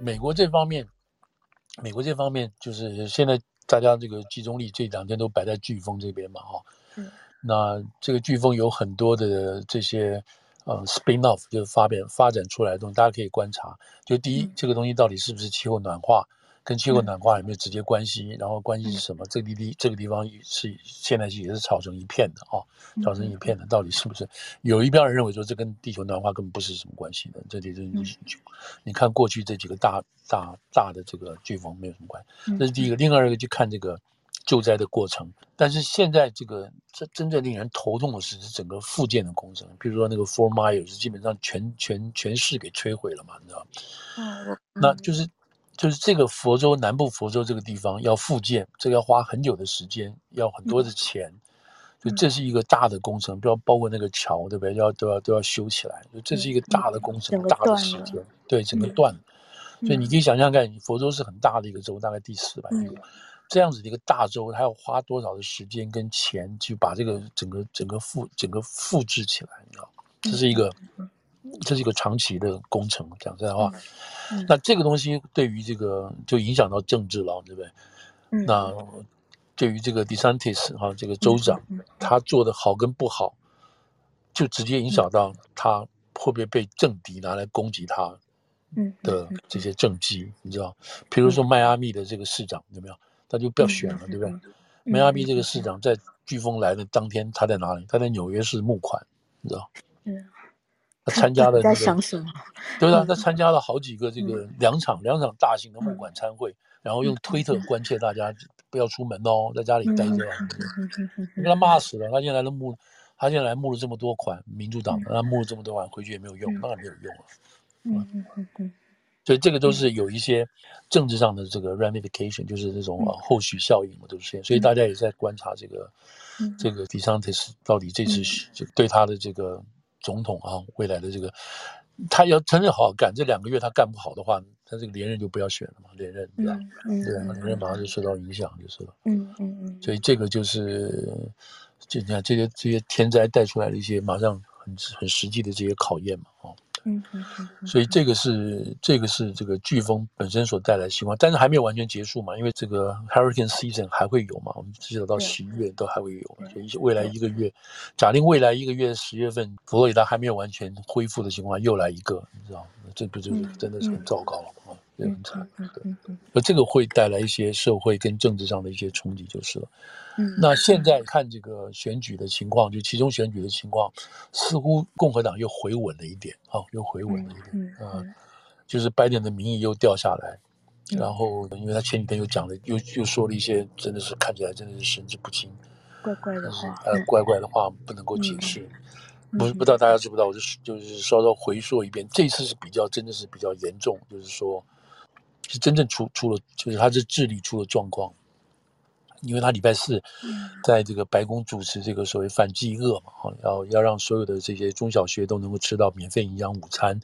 美国这方面，美国这方面就是现在大家这个集中力这两天都摆在飓风这边嘛，哈、嗯，那这个飓风有很多的这些呃 spin off 就是发变发展出来的东西，大家可以观察。就第一，嗯、这个东西到底是不是气候暖化？跟气候暖化有没有直接关系？嗯、然后关系是什么？这个地地这个地方是现在是也是吵成一片的啊、哦，吵成一片的，到底是不是？有一边人认为说这跟地球暖化根本不是什么关系的，这里就是你，你看过去这几个大大大的这个飓风没有什么关系，这是第一个。另外一个就看这个救灾的过程，但是现在这个这真正令人头痛的是是整个复建的工程，比如说那个 Four Mile 是基本上全全全市给摧毁了嘛，你知道？嗯，那就是。就是这个佛州南部佛州这个地方要复建，这个要花很久的时间，要很多的钱，就这是一个大的工程，不要包括那个桥，对不对？要都要都要修起来，就这是一个大的工程，大的时间，对，整个断。所以你可以想象看，佛州是很大的一个州，大概第四百个，这样子的一个大州，它要花多少的时间跟钱去把这个整个整个复整个复制起来，你知道，这是一个。这是一个长期的工程，讲实在话，嗯嗯、那这个东西对于这个就影响到政治了，对不对？嗯、那对于这个 DeSantis 哈，这个州长，他做的好跟不好，就直接影响到他会不会被政敌拿来攻击他的这些政绩，你知道？比如说迈阿密的这个市长有没有？他就不要选了，对不对？迈阿密这个市长在飓风来的当天，他在哪里？他在纽约市募款，你知道？嗯。他参加了、这个，在想什么？对啊，他参加了好几个这个两场、嗯、两场大型的募款参会，嗯、然后用推特关切大家不要出门哦，在家里待着。被他骂死了。他现在来募，他现在来募了这么多款，民主党他募了这么多款，回去也没有用，当然没有用了。嗯嗯嗯嗯。所以这个都是有一些政治上的这个 ramification，就是这种后续效应嘛，都是这样。所以大家也在观察这个这个 DeSantis 到底这次就对他的这个。总统啊，未来的这个，他要真正好好干，这两个月他干不好的话，他这个连任就不要选了嘛，连任对吧？嗯，对，连任马上就受到影响就是了。嗯嗯嗯。所以这个就是，就你看这些这些天灾带出来的一些马上很很实际的这些考验嘛，哦。嗯嗯嗯，所以这个是这个是这个飓风本身所带来的情况，但是还没有完全结束嘛，因为这个 Hurricane Season 还会有嘛，我们至少到十一月都还会有，所以未来一个月，假定未来一个月十月份佛罗里达还没有完全恢复的情况下，又来一个，你知道，这不就是真的是很糟糕了啊，也很惨，对，那这个会带来一些社会跟政治上的一些冲击就是了。嗯，那现在看这个选举的情况，就其中选举的情况，似乎共和党又回稳了一点，啊、哦，又回稳了一点，嗯，嗯。呃、就是拜登的民意又掉下来，嗯、然后因为他前几天又讲了，又又说了一些真的是看起来真的是神志不清，怪怪的话，呃，怪怪的话不能够解释，嗯、不不知道大家知不知道，我就就是稍稍回溯一遍，这次是比较真的是比较严重，就是说，是真正出出了，就是他是智力出了状况。因为他礼拜四在这个白宫主持这个所谓反饥饿嘛，哈，要要让所有的这些中小学都能够吃到免费营养午餐，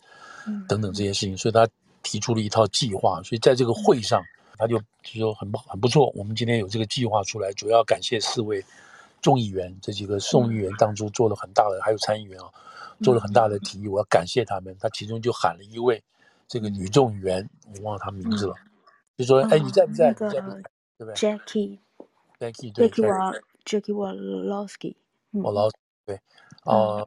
等等这些事情，所以他提出了一套计划。所以在这个会上，他就就说很不很不错，我们今天有这个计划出来，主要感谢四位众议员，这几个众议员当中做了很大的，还有参议员啊，做了很大的提议，我要感谢他们。他其中就喊了一位这个女众议员，我忘了她名字了，就说：“哎，你在不在？你在不在？对不对？”Jackie。Jackie 对 Jackie Walorski，我老对啊，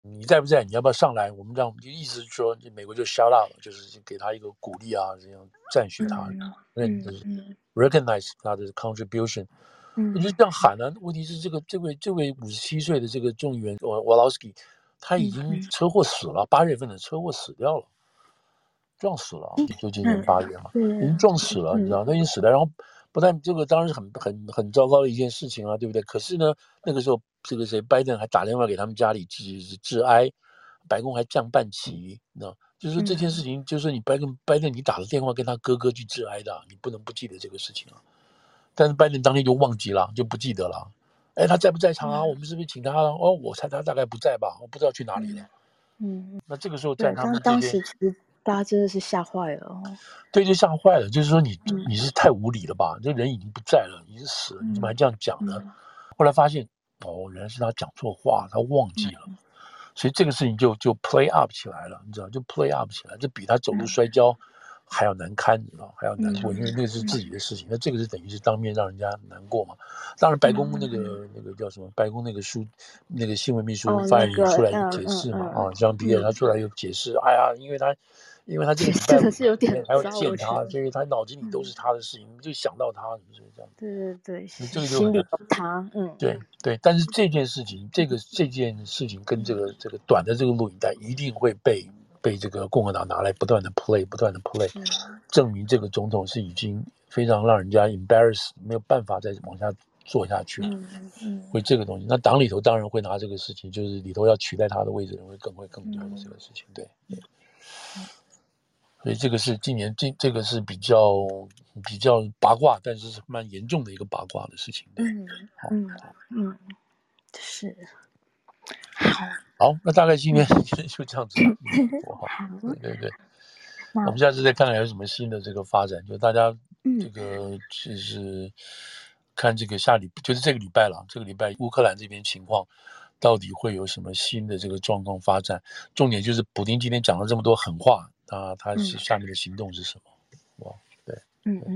你在不在？你要不要上来？我们让就意思是说，美国就 shout out 了，就是给他一个鼓励啊，这样赞许他，嗯嗯，recognize 他的 contribution，嗯，就这样喊呢。问题是这个这位这位五十七岁的这个众议员 Walorski，他已经车祸死了，八月份的车祸死掉了，撞死了，就今年八月嘛，已经撞死了，你知道，他已经死了，然后。不但这个当然是很很很糟糕的一件事情啊，对不对？可是呢，那个时候这个谁，拜登还打电话给他们家里致致哀，白宫还降半旗，你知道？就是这件事情，嗯、就是你拜登拜登，你打了电话跟他哥哥去致哀的，你不能不记得这个事情啊。但是拜登当天就忘记了，就不记得了。哎，他在不在场啊？嗯、我们是不是请他了？哦，我猜他大概不在吧，我不知道去哪里了。嗯，那这个时候在他们这边。大家真的是吓坏了哦，对，就吓坏了。就是说你，你你是太无理了吧？这人已经不在了，已经死了，你怎么还这样讲呢？后来发现，哦，原来是他讲错话，他忘记了，所以这个事情就就 play up 起来了，你知道，就 play up 起来，这比他走路摔跤还要难堪，你知道，还要难过，嗯、因为那是自己的事情。那、嗯、这个是等于是当面让人家难过嘛。当然，白宫那个、嗯、那个叫什么？白宫那个书，那个新闻秘书发言人出来有解释嘛？啊，像比尔他出来又解释，哎呀，因为他。因为他这个真的是有点还要见他，所以他脑子里都是他的事情，嗯、就想到他，是不是这样？对对对，这个就心里有他，嗯，对对。但是这件事情，这个这件事情跟这个这个短的这个录影带一定会被被这个共和党拿来不断的 play，不断的 play，嗯、证明这个总统是已经非常让人家 embarrass，没有办法再往下做下去了。嗯嗯。会这个东西，那党里头当然会拿这个事情，就是里头要取代他的位置的人会更会更多的这个事情，对。对所以这个是今年这这个是比较比较八卦，但是是蛮严重的一个八卦的事情。嗯嗯嗯，是。好，好，那大概今天今天就这样子。好，对对对。我们下次再看看有什么新的这个发展，就大家这个就是看这个下礼就是这个礼拜了，这个礼拜乌克兰这边情况到底会有什么新的这个状况发展？重点就是普丁今天讲了这么多狠话。啊，他是下面的行动是什么？哇、嗯，对，嗯嗯。